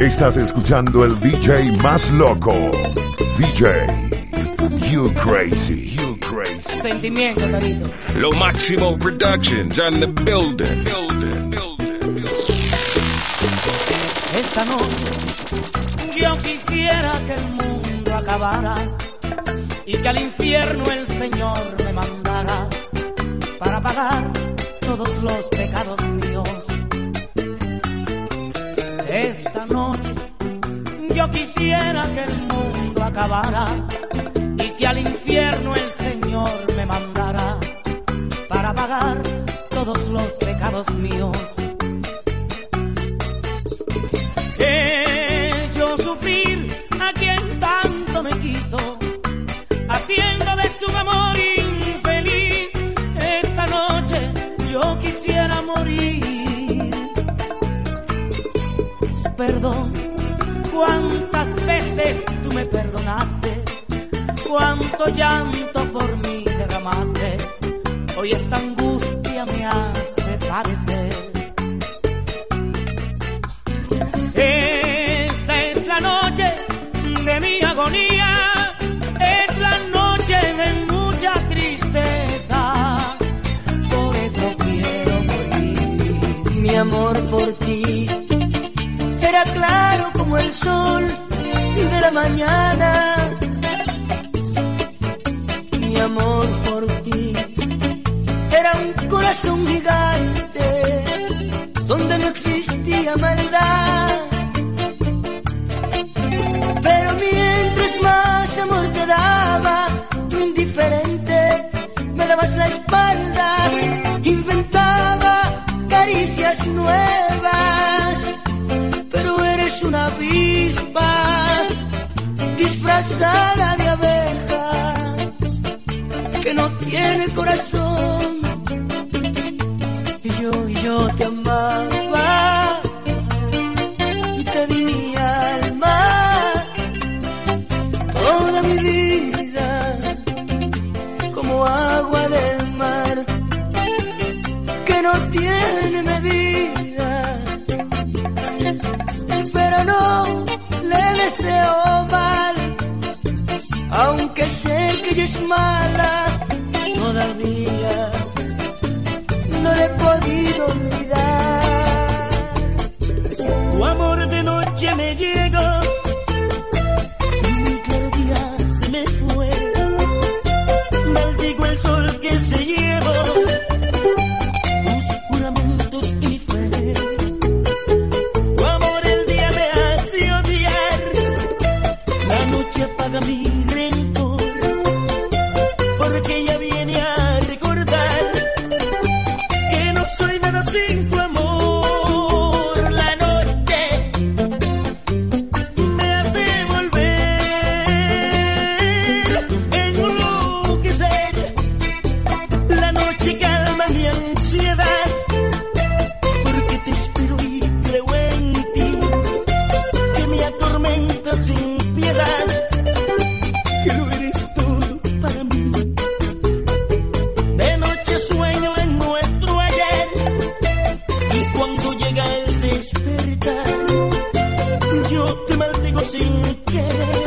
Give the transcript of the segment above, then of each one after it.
Estás escuchando el DJ más loco. DJ, you crazy, you crazy. Sentimiento, Tarito. Lo Máximo Productions on the building. building, building, building. Esta noche yo quisiera que el mundo acabara y que al infierno el Señor me mandara para pagar todos los pecados míos. Esta noche yo quisiera que el mundo acabara y que al infierno el Señor me mandara para pagar todos los pecados míos. Perdón, cuántas veces tú me perdonaste, cuánto llanto por mí derramaste. Hoy esta angustia me hace padecer. Esta es la noche de mi agonía, es la noche de mucha tristeza. Por eso quiero morir. Mi amor por ti claro como el sol de la mañana. Mi amor por ti era un corazón gigante donde no existía maldad. Pero mientras más amor te daba, tú indiferente me dabas la espalda, inventaba caricias nuevas, disfrazada de abeja que no tiene corazón. Y yo, y yo te amaba y te di mi alma, toda mi vida, como agua del mar, que no tiene deseo mal, aunque sé que ella es mala, todavía no le he podido noche apaga cuando llega el despertar. Yo te maldigo sin querer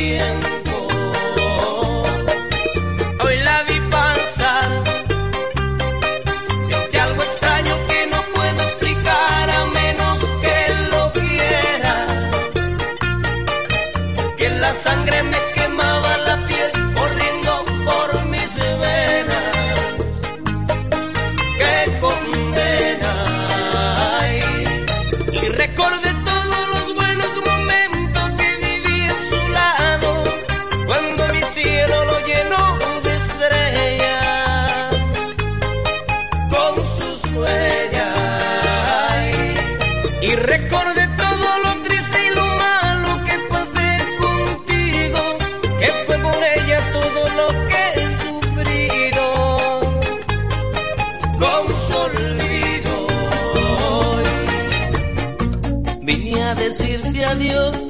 100 recordé todo lo triste y lo malo que pasé contigo, que fue por ella todo lo que he sufrido. Con su olvido, vine a decirte adiós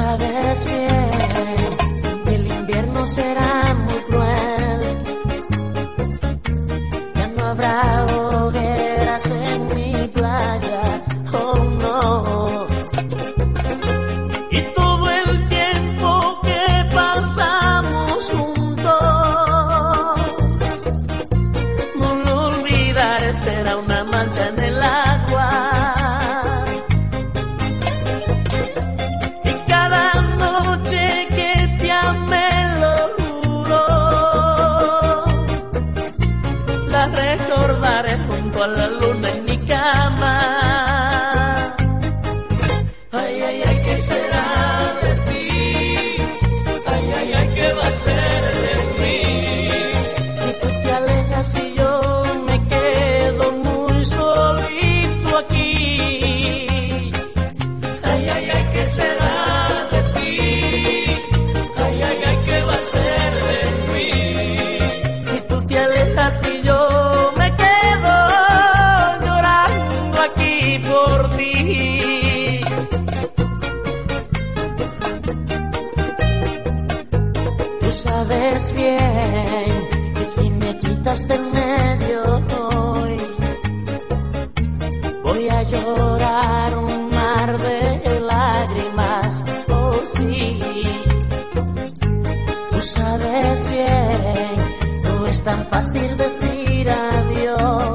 sabes bien, el invierno será muy cruel, ya no habrá quitaste en medio hoy. Voy a llorar un mar de lágrimas, oh sí. Tú sabes bien, no es tan fácil decir adiós.